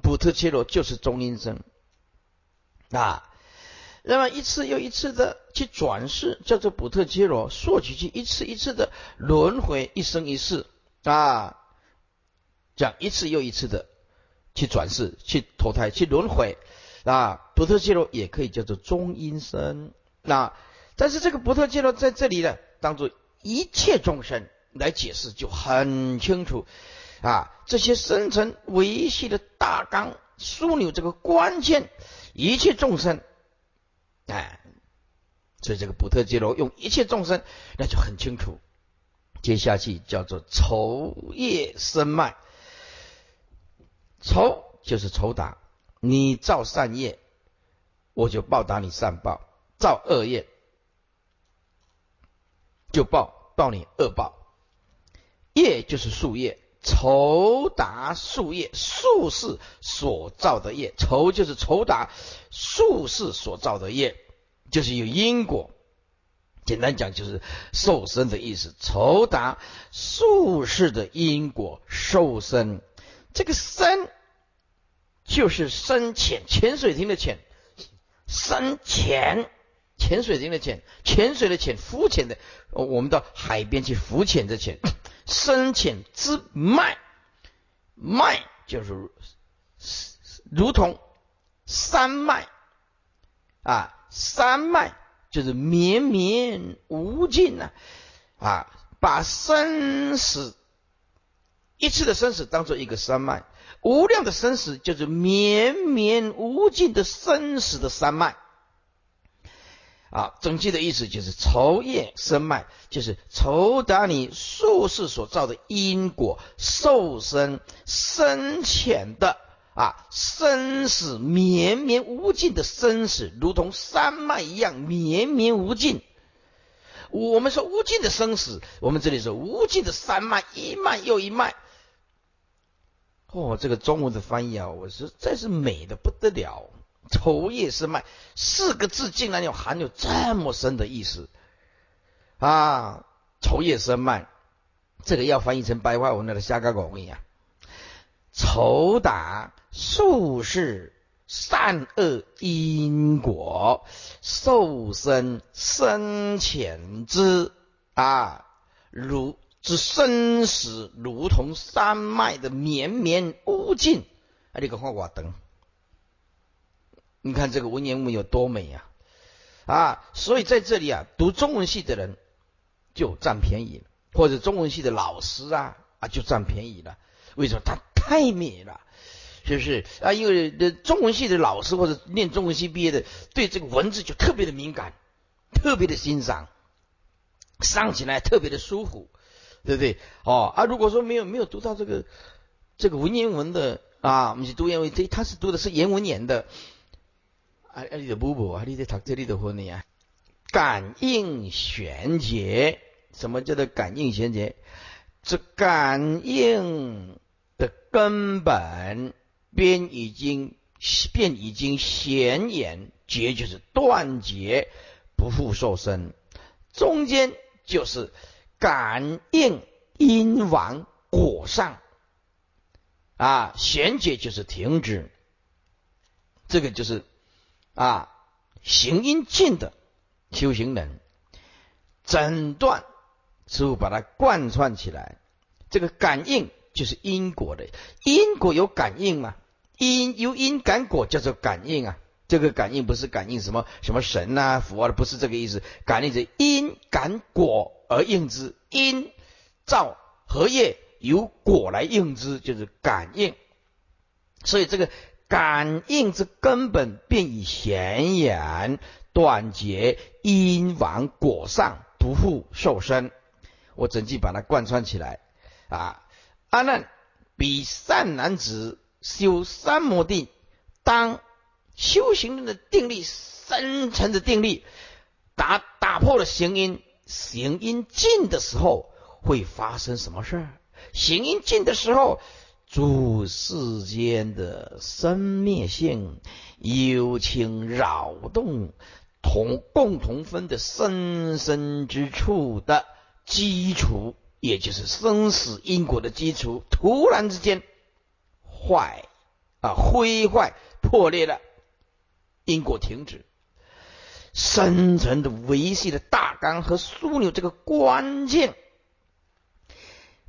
补特切罗就是中阴身。啊，那么一次又一次的去转世，叫做补特切罗，索取去一次一次的轮回，一生一世啊，这样一次又一次的去转世、去投胎、去轮回啊。补特切罗也可以叫做中阴身，那但是这个补特切罗在这里呢，当做一切众生来解释就很清楚啊。这些生成维系的大纲枢纽，这个关键。一切众生，哎，所以这个补特伽罗用一切众生，那就很清楚。接下去叫做仇业生脉，仇就是仇打，你造善业，我就报答你善报；造恶业，就报报你恶报。业就是树叶，酬答数业，树是所造的业，酬就是酬答数是所造的业，就是有因果。简单讲就是受身的意思，酬答数世的因果受身。这个身就是深浅，潜水艇的浅，深浅，潜水亭的潜，潜水的潜，肤浅的。我们到海边去浮潜的潜，深浅之脉，脉就是如同山脉啊，山脉。就是绵绵无尽呐，啊，把生死一次的生死当做一个山脉，无量的生死就是绵绵无尽的生死的山脉，啊，总计的意思就是愁业生脉，就是酬答你术士所造的因果受生深浅的。啊，生死绵绵无尽的生死，如同山脉一样绵绵无尽。我们说无尽的生死，我们这里说无尽的山脉，一脉又一脉。哦，这个中文的翻译啊，我实在是美的不得了。愁叶生脉四个字，竟然有含有这么深的意思啊！愁叶生脉，这个要翻译成白话文的瞎搞搞一样。酬答数世善恶因果，受生深浅之啊，如之生死，如同山脉的绵绵无尽。啊，这个画瓦灯，你看这个文言文有多美呀！啊，所以在这里啊，读中文系的人就占便宜了，或者中文系的老师啊啊就占便宜了。为什么他？太美了，是不是啊？因为中文系的老师或者念中文系毕业的，对这个文字就特别的敏感，特别的欣赏，上起来特别的舒服，对不对？哦啊，如果说没有没有读到这个这个文言文的啊，我们去读言文，这他是读的是言文言的，啊啊，你的不不啊，你的读这里的婚礼啊，感应玄结，什么叫做感应玄结？这感应。的根本便已经便已经显眼，结就是断绝，不复受身。中间就是感应因往果上啊，显解就是停止。这个就是啊行因尽的修行人，诊断师傅把它贯穿起来，这个感应。就是因果的因果有感应嘛？因由因感果叫做感应啊。这个感应不是感应什么什么神呐佛啊，不是这个意思。感应是因感果而应之，因造何业由果来应之，就是感应。所以这个感应之根本便已显眼，断绝因往果上，不复受身。我整句把它贯穿起来啊。阿难，比善男子修三摩定，当修行人的定力深沉的定力打打破了行因，行因尽的时候会发生什么事儿？行因尽的时候，诸世间的生灭性幽情扰动，同共同分的生生之处的基础。也就是生死因果的基础，突然之间坏啊，毁坏破裂了，因果停止，深层的维系的大纲和枢纽这个关键，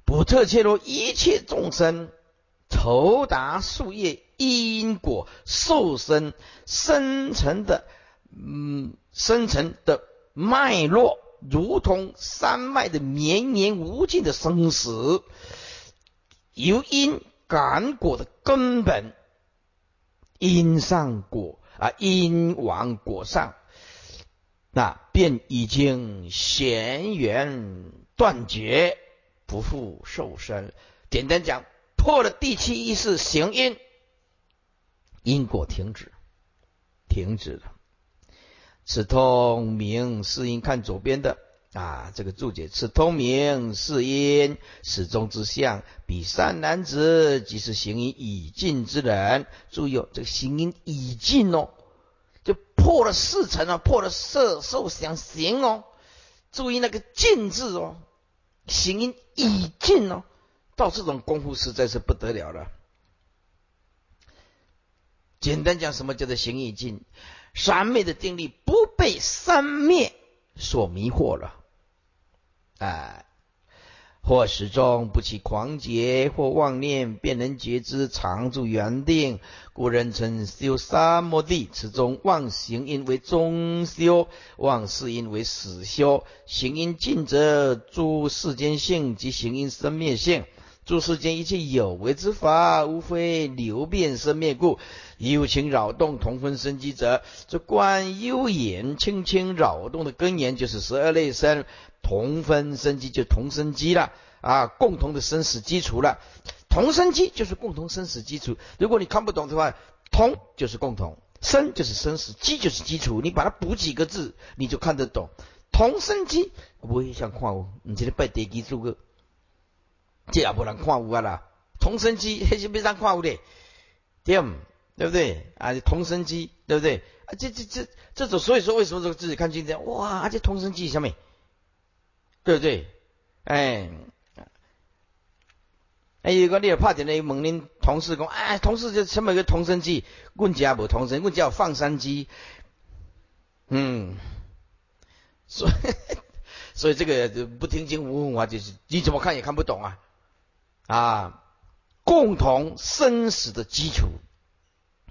不特切入一切众生酬达树叶因果受生生成的嗯生成的脉络。如同山脉的绵延无尽的生死，由因感果的根本，因上果啊，因往果上，那便已经显缘断绝，不复受身。简单讲，破了第七意识行因，因果停止，停止了。此通明是因看左边的啊，这个注解此通明是因始终之相，比善男子即是行因已尽之人。注意哦，这个行因已尽哦，就破了四尘哦，破了色受想行哦。注意那个尽字哦，行因已尽哦，到这种功夫实在是不得了了。简单讲，什么叫做行意尽？三昧的定力不被三灭所迷惑了。哎，或始终不起狂劫，或妄念，便能觉知常住原定。故人称修三摩地，此中妄行因为中修，妄事因为始修。行因尽则诸世间性及行因生灭性。诸世间一切有为之法，无非流变生灭故。有情扰动同分生机者，这观幽眼轻轻扰动的根源，就是十二类生同分生机，就同生机了啊，共同的生死基础了。同生机就是共同生死基础。如果你看不懂的话，同就是共同，生就是生死，机就是基础。你把它补几个字，你就看得懂。同生机不会像矿物，你今天拜地基做个。这也不能看有啊啦，同生机还是别让看有的，对对不对啊？同生机对不对啊？这这这这种，所以说为什么说自己看经典哇？这同生机下面对不对？哎，哎，有个你也怕点的问恁同事讲，哎，同事就什么个同生机？阮家无同生，阮家有放山机。嗯，所以 所以这个不听经无文化，就是你怎么看也看不懂啊。啊，共同生死的基础，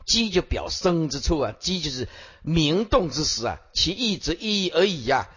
基就表生之处啊，基就是明动之时啊，其意则一而已呀。